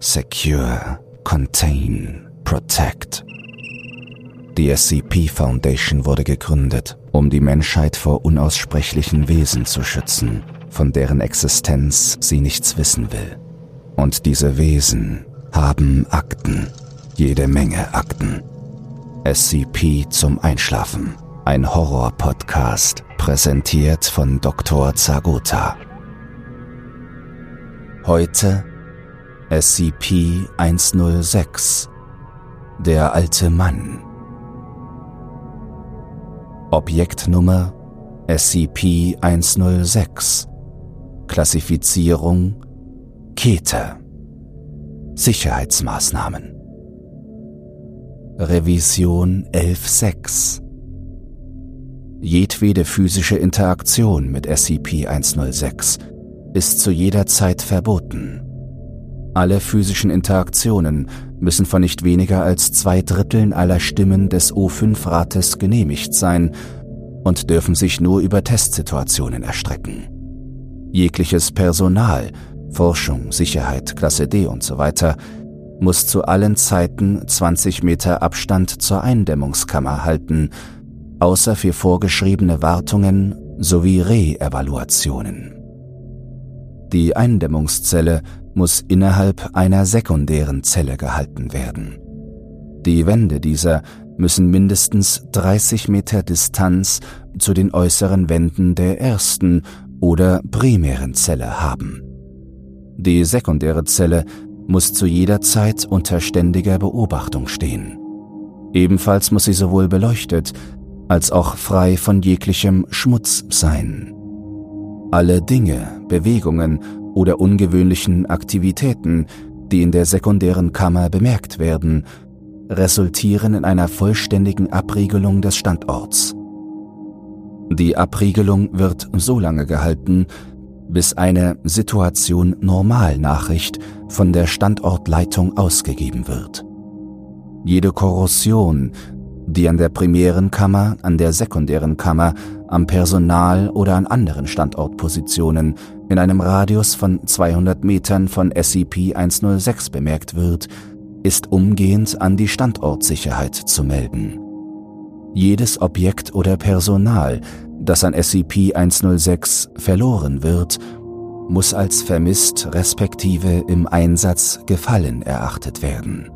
Secure, Contain, Protect. Die SCP Foundation wurde gegründet, um die Menschheit vor unaussprechlichen Wesen zu schützen, von deren Existenz sie nichts wissen will. Und diese Wesen haben Akten, jede Menge Akten. SCP zum Einschlafen, ein Horror-Podcast, präsentiert von Dr. Zagota. Heute SCP-106 Der alte Mann. Objektnummer SCP-106 Klassifizierung Kete Sicherheitsmaßnahmen. Revision 11.6 Jedwede physische Interaktion mit SCP-106 ist zu jeder Zeit verboten. Alle physischen Interaktionen müssen von nicht weniger als zwei Dritteln aller Stimmen des O5-Rates genehmigt sein und dürfen sich nur über Testsituationen erstrecken. Jegliches Personal, Forschung, Sicherheit, Klasse D und so weiter, muss zu allen Zeiten 20 Meter Abstand zur Eindämmungskammer halten, außer für vorgeschriebene Wartungen sowie Re-Evaluationen. Die Eindämmungszelle muss innerhalb einer sekundären Zelle gehalten werden. Die Wände dieser müssen mindestens 30 Meter Distanz zu den äußeren Wänden der ersten oder primären Zelle haben. Die sekundäre Zelle muss zu jeder Zeit unter ständiger Beobachtung stehen. Ebenfalls muss sie sowohl beleuchtet als auch frei von jeglichem Schmutz sein. Alle Dinge, Bewegungen oder ungewöhnlichen Aktivitäten, die in der sekundären Kammer bemerkt werden, resultieren in einer vollständigen Abriegelung des Standorts. Die Abriegelung wird so lange gehalten, bis eine Situation Normalnachricht von der Standortleitung ausgegeben wird. Jede Korrosion, die an der primären Kammer, an der sekundären Kammer, am Personal oder an anderen Standortpositionen in einem Radius von 200 Metern von SCP-106 bemerkt wird, ist umgehend an die Standortsicherheit zu melden. Jedes Objekt oder Personal, das an SCP-106 verloren wird, muss als vermisst respektive im Einsatz gefallen erachtet werden.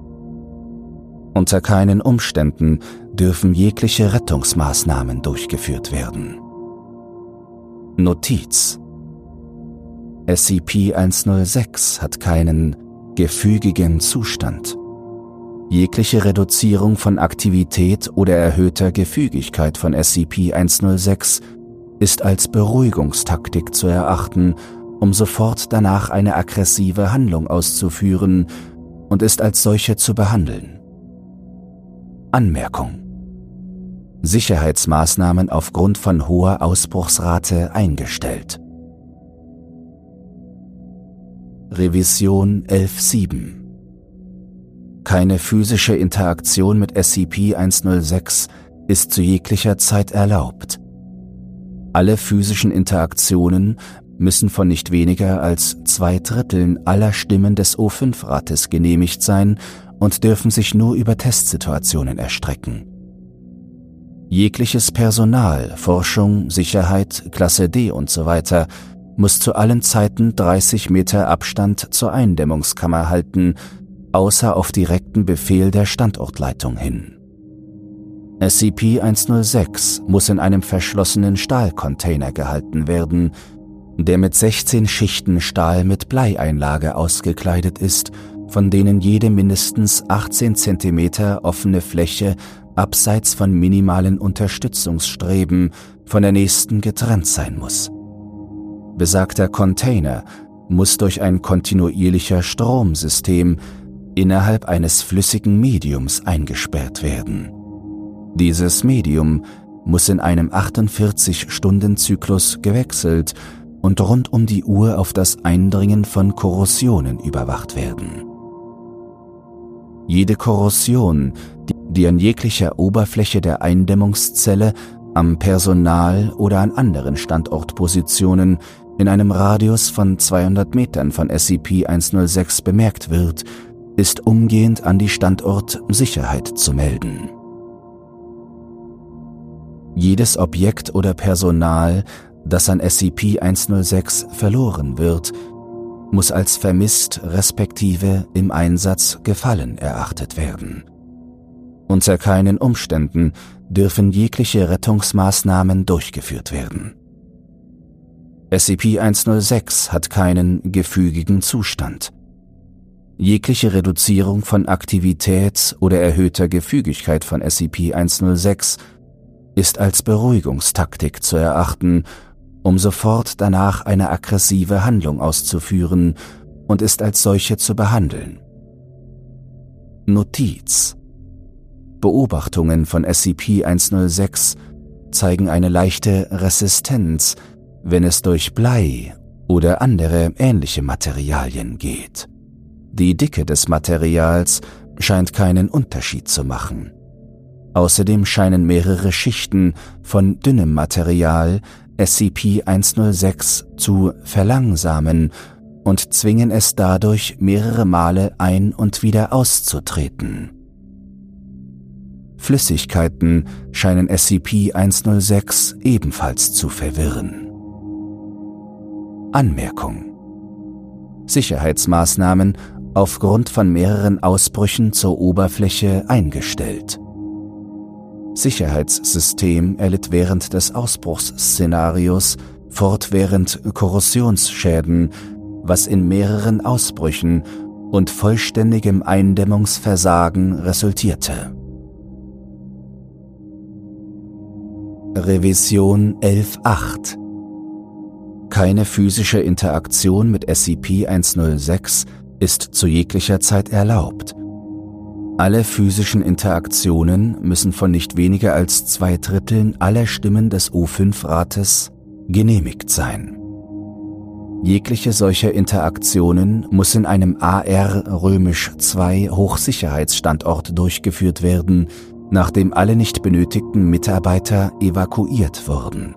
Unter keinen Umständen dürfen jegliche Rettungsmaßnahmen durchgeführt werden. Notiz SCP-106 hat keinen gefügigen Zustand. Jegliche Reduzierung von Aktivität oder erhöhter Gefügigkeit von SCP-106 ist als Beruhigungstaktik zu erachten, um sofort danach eine aggressive Handlung auszuführen und ist als solche zu behandeln. Anmerkung Sicherheitsmaßnahmen aufgrund von hoher Ausbruchsrate eingestellt. Revision 11.7 keine physische Interaktion mit SCP-106 ist zu jeglicher Zeit erlaubt. Alle physischen Interaktionen müssen von nicht weniger als zwei Dritteln aller Stimmen des O5-Rates genehmigt sein und dürfen sich nur über Testsituationen erstrecken. Jegliches Personal, Forschung, Sicherheit, Klasse D und so weiter muss zu allen Zeiten 30 Meter Abstand zur Eindämmungskammer halten außer auf direkten Befehl der Standortleitung hin. SCP-106 muss in einem verschlossenen Stahlcontainer gehalten werden, der mit 16 Schichten Stahl mit Bleieinlage ausgekleidet ist, von denen jede mindestens 18 cm offene Fläche abseits von minimalen Unterstützungsstreben von der nächsten getrennt sein muss. Besagter Container muss durch ein kontinuierlicher Stromsystem innerhalb eines flüssigen Mediums eingesperrt werden. Dieses Medium muss in einem 48-Stunden-Zyklus gewechselt und rund um die Uhr auf das Eindringen von Korrosionen überwacht werden. Jede Korrosion, die an jeglicher Oberfläche der Eindämmungszelle, am Personal oder an anderen Standortpositionen in einem Radius von 200 Metern von SCP-106 bemerkt wird, ist umgehend an die Standortsicherheit zu melden. Jedes Objekt oder Personal, das an SCP-106 verloren wird, muss als vermisst respektive im Einsatz gefallen erachtet werden. Unter keinen Umständen dürfen jegliche Rettungsmaßnahmen durchgeführt werden. SCP-106 hat keinen gefügigen Zustand. Jegliche Reduzierung von Aktivität oder erhöhter Gefügigkeit von SCP-106 ist als Beruhigungstaktik zu erachten, um sofort danach eine aggressive Handlung auszuführen und ist als solche zu behandeln. Notiz Beobachtungen von SCP-106 zeigen eine leichte Resistenz, wenn es durch Blei oder andere ähnliche Materialien geht. Die Dicke des Materials scheint keinen Unterschied zu machen. Außerdem scheinen mehrere Schichten von dünnem Material SCP-106 zu verlangsamen und zwingen es dadurch mehrere Male ein- und wieder auszutreten. Flüssigkeiten scheinen SCP-106 ebenfalls zu verwirren. Anmerkung Sicherheitsmaßnahmen aufgrund von mehreren Ausbrüchen zur Oberfläche eingestellt. Sicherheitssystem erlitt während des Ausbruchsszenarios fortwährend Korrosionsschäden, was in mehreren Ausbrüchen und vollständigem Eindämmungsversagen resultierte. Revision 11.8 Keine physische Interaktion mit SCP-106 ist zu jeglicher Zeit erlaubt alle physischen Interaktionen müssen von nicht weniger als zwei Dritteln aller Stimmen des O5-Rates genehmigt sein. Jegliche solcher Interaktionen muss in einem AR römisch 2 Hochsicherheitsstandort durchgeführt werden, nachdem alle nicht benötigten Mitarbeiter evakuiert wurden.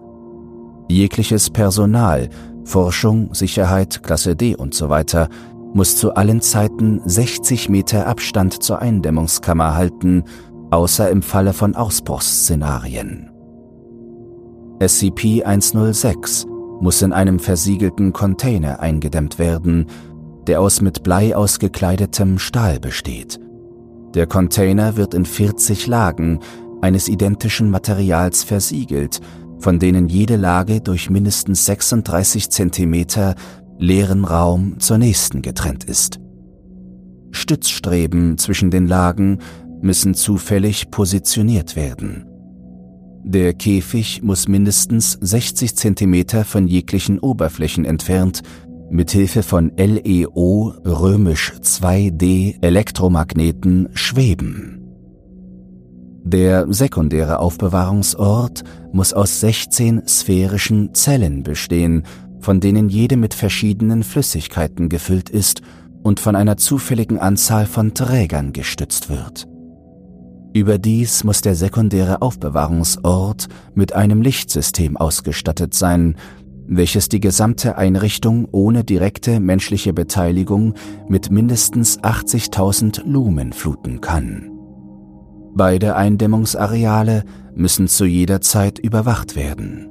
Jegliches Personal, Forschung, Sicherheit, Klasse D usw. So muss zu allen Zeiten 60 Meter Abstand zur Eindämmungskammer halten, außer im Falle von Ausbruchsszenarien. SCP-106 muss in einem versiegelten Container eingedämmt werden, der aus mit Blei ausgekleidetem Stahl besteht. Der Container wird in 40 Lagen eines identischen Materials versiegelt, von denen jede Lage durch mindestens 36 Zentimeter leeren Raum zur nächsten getrennt ist. Stützstreben zwischen den Lagen müssen zufällig positioniert werden. Der Käfig muss mindestens 60 cm von jeglichen Oberflächen entfernt mithilfe von LEO römisch 2D Elektromagneten schweben. Der sekundäre Aufbewahrungsort muss aus 16 sphärischen Zellen bestehen von denen jede mit verschiedenen Flüssigkeiten gefüllt ist und von einer zufälligen Anzahl von Trägern gestützt wird. Überdies muss der sekundäre Aufbewahrungsort mit einem Lichtsystem ausgestattet sein, welches die gesamte Einrichtung ohne direkte menschliche Beteiligung mit mindestens 80.000 Lumen fluten kann. Beide Eindämmungsareale müssen zu jeder Zeit überwacht werden.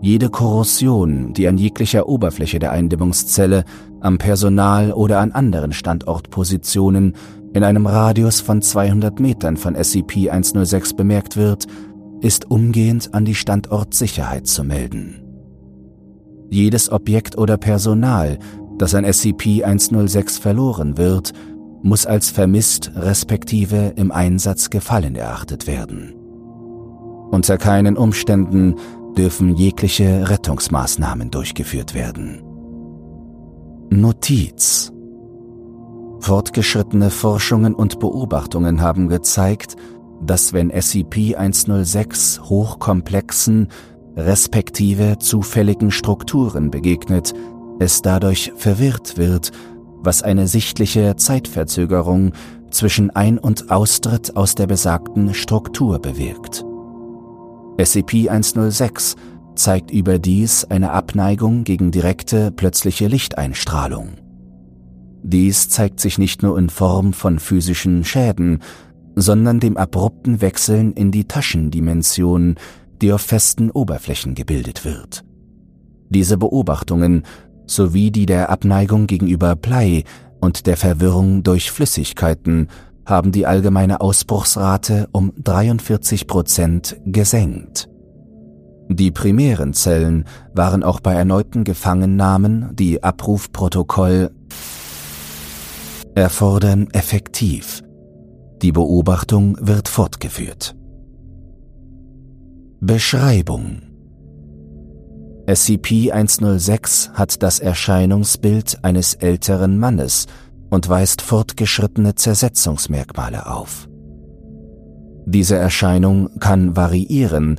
Jede Korrosion, die an jeglicher Oberfläche der Eindämmungszelle, am Personal oder an anderen Standortpositionen in einem Radius von 200 Metern von SCP-106 bemerkt wird, ist umgehend an die Standortsicherheit zu melden. Jedes Objekt oder Personal, das an SCP-106 verloren wird, muss als vermisst respektive im Einsatz gefallen erachtet werden. Unter keinen Umständen dürfen jegliche Rettungsmaßnahmen durchgeführt werden. Notiz Fortgeschrittene Forschungen und Beobachtungen haben gezeigt, dass wenn SCP-106 hochkomplexen, respektive zufälligen Strukturen begegnet, es dadurch verwirrt wird, was eine sichtliche Zeitverzögerung zwischen Ein- und Austritt aus der besagten Struktur bewirkt. SCP-106 zeigt überdies eine Abneigung gegen direkte, plötzliche Lichteinstrahlung. Dies zeigt sich nicht nur in Form von physischen Schäden, sondern dem abrupten Wechseln in die Taschendimension, die auf festen Oberflächen gebildet wird. Diese Beobachtungen sowie die der Abneigung gegenüber Blei und der Verwirrung durch Flüssigkeiten haben die allgemeine Ausbruchsrate um 43 Prozent gesenkt. Die primären Zellen waren auch bei erneuten Gefangennahmen, die Abrufprotokoll erfordern, effektiv. Die Beobachtung wird fortgeführt. Beschreibung SCP-106 hat das Erscheinungsbild eines älteren Mannes und weist fortgeschrittene Zersetzungsmerkmale auf. Diese Erscheinung kann variieren,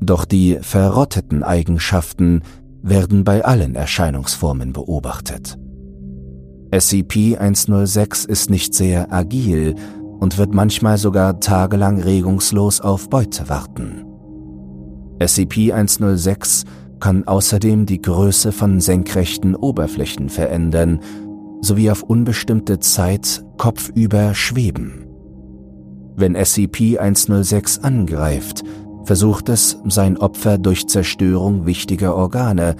doch die verrotteten Eigenschaften werden bei allen Erscheinungsformen beobachtet. SCP-106 ist nicht sehr agil und wird manchmal sogar tagelang regungslos auf Beute warten. SCP-106 kann außerdem die Größe von senkrechten Oberflächen verändern sowie auf unbestimmte Zeit kopfüber schweben. Wenn SCP-106 angreift, versucht es, sein Opfer durch Zerstörung wichtiger Organe,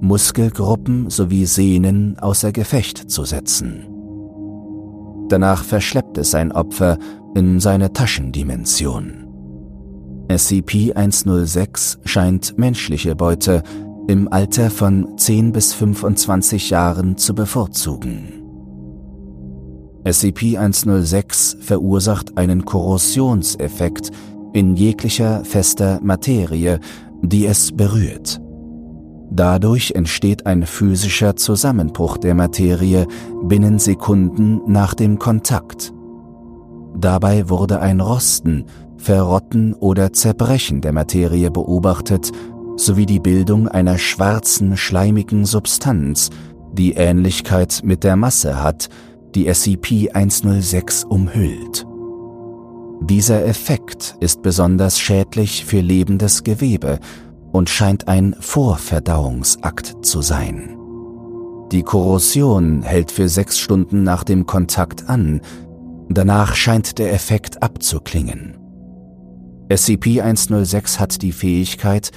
Muskelgruppen sowie Sehnen außer Gefecht zu setzen. Danach verschleppt es sein Opfer in seine Taschendimension. SCP-106 scheint menschliche Beute im Alter von 10 bis 25 Jahren zu bevorzugen. SCP-106 verursacht einen Korrosionseffekt in jeglicher fester Materie, die es berührt. Dadurch entsteht ein physischer Zusammenbruch der Materie binnen Sekunden nach dem Kontakt. Dabei wurde ein Rosten, Verrotten oder Zerbrechen der Materie beobachtet, sowie die Bildung einer schwarzen, schleimigen Substanz, die Ähnlichkeit mit der Masse hat, die SCP-106 umhüllt. Dieser Effekt ist besonders schädlich für lebendes Gewebe und scheint ein Vorverdauungsakt zu sein. Die Korrosion hält für sechs Stunden nach dem Kontakt an, danach scheint der Effekt abzuklingen. SCP-106 hat die Fähigkeit,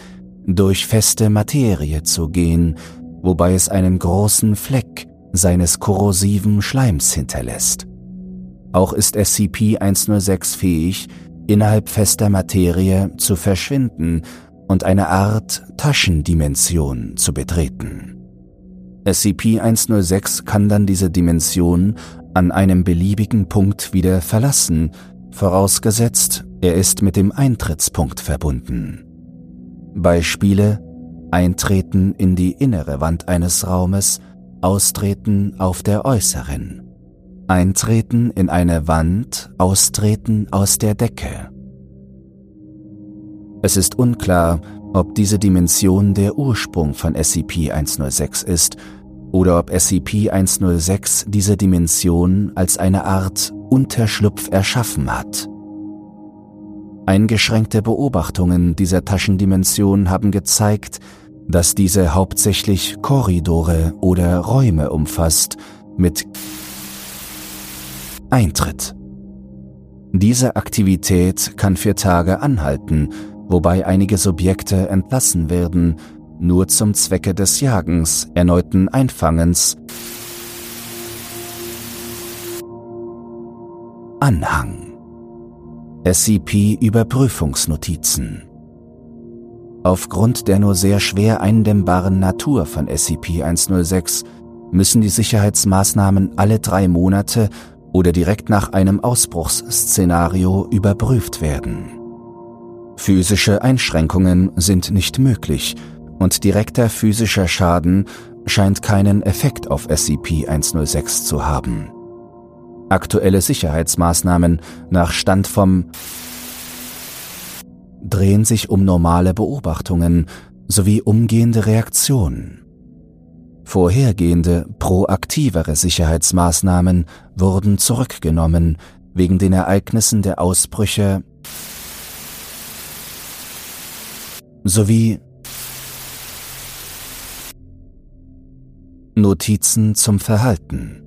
durch feste Materie zu gehen, wobei es einen großen Fleck seines korrosiven Schleims hinterlässt. Auch ist SCP-106 fähig, innerhalb fester Materie zu verschwinden und eine Art Taschendimension zu betreten. SCP-106 kann dann diese Dimension an einem beliebigen Punkt wieder verlassen, vorausgesetzt, er ist mit dem Eintrittspunkt verbunden. Beispiele Eintreten in die innere Wand eines Raumes, Austreten auf der äußeren. Eintreten in eine Wand, Austreten aus der Decke. Es ist unklar, ob diese Dimension der Ursprung von SCP-106 ist oder ob SCP-106 diese Dimension als eine Art Unterschlupf erschaffen hat. Eingeschränkte Beobachtungen dieser Taschendimension haben gezeigt, dass diese hauptsächlich Korridore oder Räume umfasst mit Eintritt. Diese Aktivität kann für Tage anhalten, wobei einige Subjekte entlassen werden, nur zum Zwecke des Jagens, erneuten Einfangens. Anhang SCP-Überprüfungsnotizen Aufgrund der nur sehr schwer eindämmbaren Natur von SCP-106 müssen die Sicherheitsmaßnahmen alle drei Monate oder direkt nach einem Ausbruchsszenario überprüft werden. Physische Einschränkungen sind nicht möglich und direkter physischer Schaden scheint keinen Effekt auf SCP-106 zu haben. Aktuelle Sicherheitsmaßnahmen nach Stand vom drehen sich um normale Beobachtungen sowie umgehende Reaktionen. Vorhergehende, proaktivere Sicherheitsmaßnahmen wurden zurückgenommen wegen den Ereignissen der Ausbrüche sowie Notizen zum Verhalten.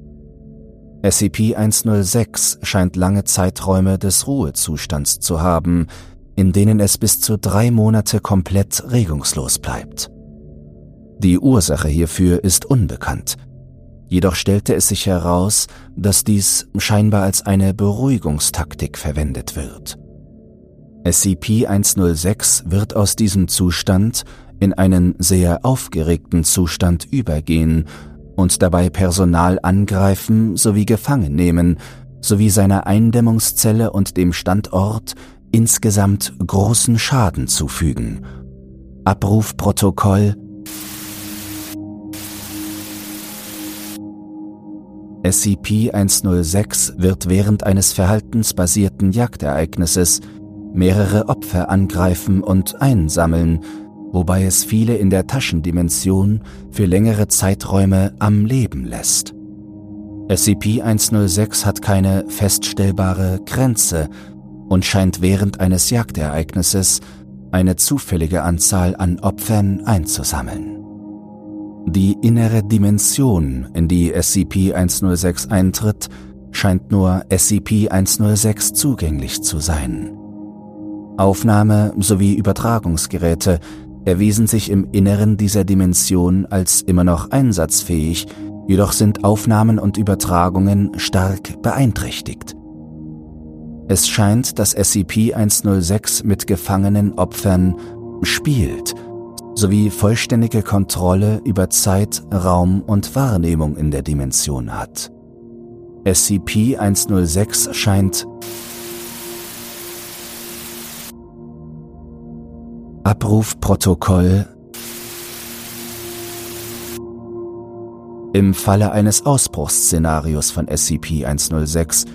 SCP-106 scheint lange Zeiträume des Ruhezustands zu haben, in denen es bis zu drei Monate komplett regungslos bleibt. Die Ursache hierfür ist unbekannt, jedoch stellte es sich heraus, dass dies scheinbar als eine Beruhigungstaktik verwendet wird. SCP-106 wird aus diesem Zustand in einen sehr aufgeregten Zustand übergehen und dabei Personal angreifen sowie gefangen nehmen, sowie seiner Eindämmungszelle und dem Standort insgesamt großen Schaden zufügen. Abrufprotokoll SCP-106 wird während eines verhaltensbasierten Jagdereignisses mehrere Opfer angreifen und einsammeln, wobei es viele in der Taschendimension für längere Zeiträume am Leben lässt. SCP-106 hat keine feststellbare Grenze und scheint während eines Jagdereignisses eine zufällige Anzahl an Opfern einzusammeln. Die innere Dimension, in die SCP-106 eintritt, scheint nur SCP-106 zugänglich zu sein. Aufnahme- sowie Übertragungsgeräte erwiesen sich im Inneren dieser Dimension als immer noch einsatzfähig, jedoch sind Aufnahmen und Übertragungen stark beeinträchtigt. Es scheint, dass SCP-106 mit gefangenen Opfern spielt, sowie vollständige Kontrolle über Zeit, Raum und Wahrnehmung in der Dimension hat. SCP-106 scheint Abrufprotokoll Im Falle eines Ausbruchsszenarios von SCP-106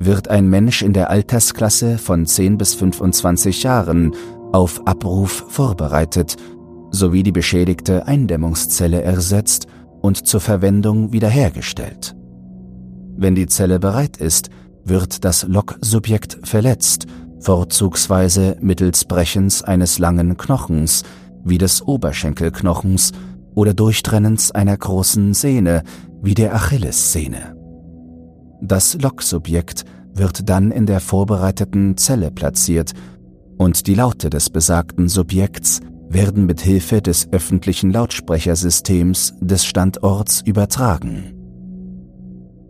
wird ein Mensch in der Altersklasse von 10 bis 25 Jahren auf Abruf vorbereitet sowie die beschädigte Eindämmungszelle ersetzt und zur Verwendung wiederhergestellt. Wenn die Zelle bereit ist, wird das Loksubjekt verletzt vorzugsweise mittels Brechens eines langen Knochens, wie des Oberschenkelknochens oder Durchtrennens einer großen Sehne, wie der Achillessehne. Das Loksubjekt wird dann in der vorbereiteten Zelle platziert und die Laute des besagten Subjekts werden mit Hilfe des öffentlichen Lautsprechersystems des Standorts übertragen.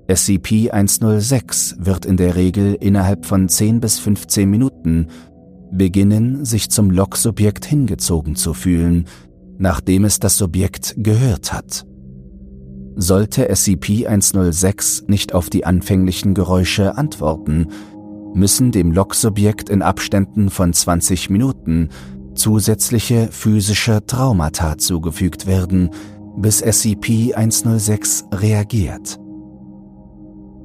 SCP-106 wird in der Regel innerhalb von 10 bis 15 Minuten beginnen, sich zum Loksubjekt hingezogen zu fühlen, nachdem es das Subjekt gehört hat. Sollte SCP-106 nicht auf die anfänglichen Geräusche antworten, müssen dem Loksubjekt in Abständen von 20 Minuten zusätzliche physische Traumata zugefügt werden, bis SCP-106 reagiert.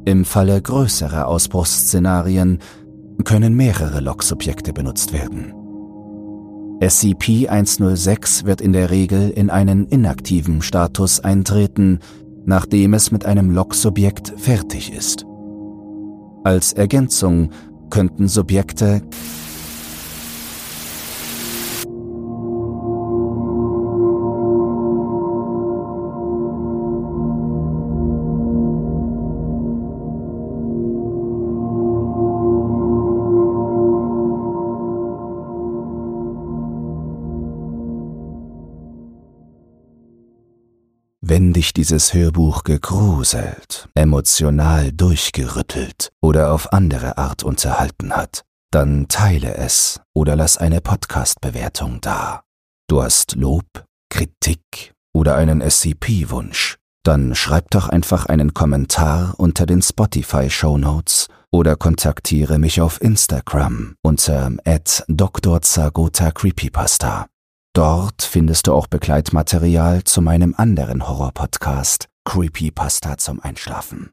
Im Falle größerer Ausbruchsszenarien können mehrere Logsubjekte benutzt werden. SCP-106 wird in der Regel in einen inaktiven Status eintreten, nachdem es mit einem Logsubjekt fertig ist. Als Ergänzung könnten Subjekte Wenn dich dieses Hörbuch gegruselt, emotional durchgerüttelt oder auf andere Art unterhalten hat, dann teile es oder lass eine Podcast-Bewertung da. Du hast Lob, Kritik oder einen SCP-Wunsch, dann schreib doch einfach einen Kommentar unter den Spotify-Show Notes oder kontaktiere mich auf Instagram unter @drzagota_creepypasta. Dort findest du auch Begleitmaterial zu meinem anderen Horror-Podcast Creepypasta zum Einschlafen.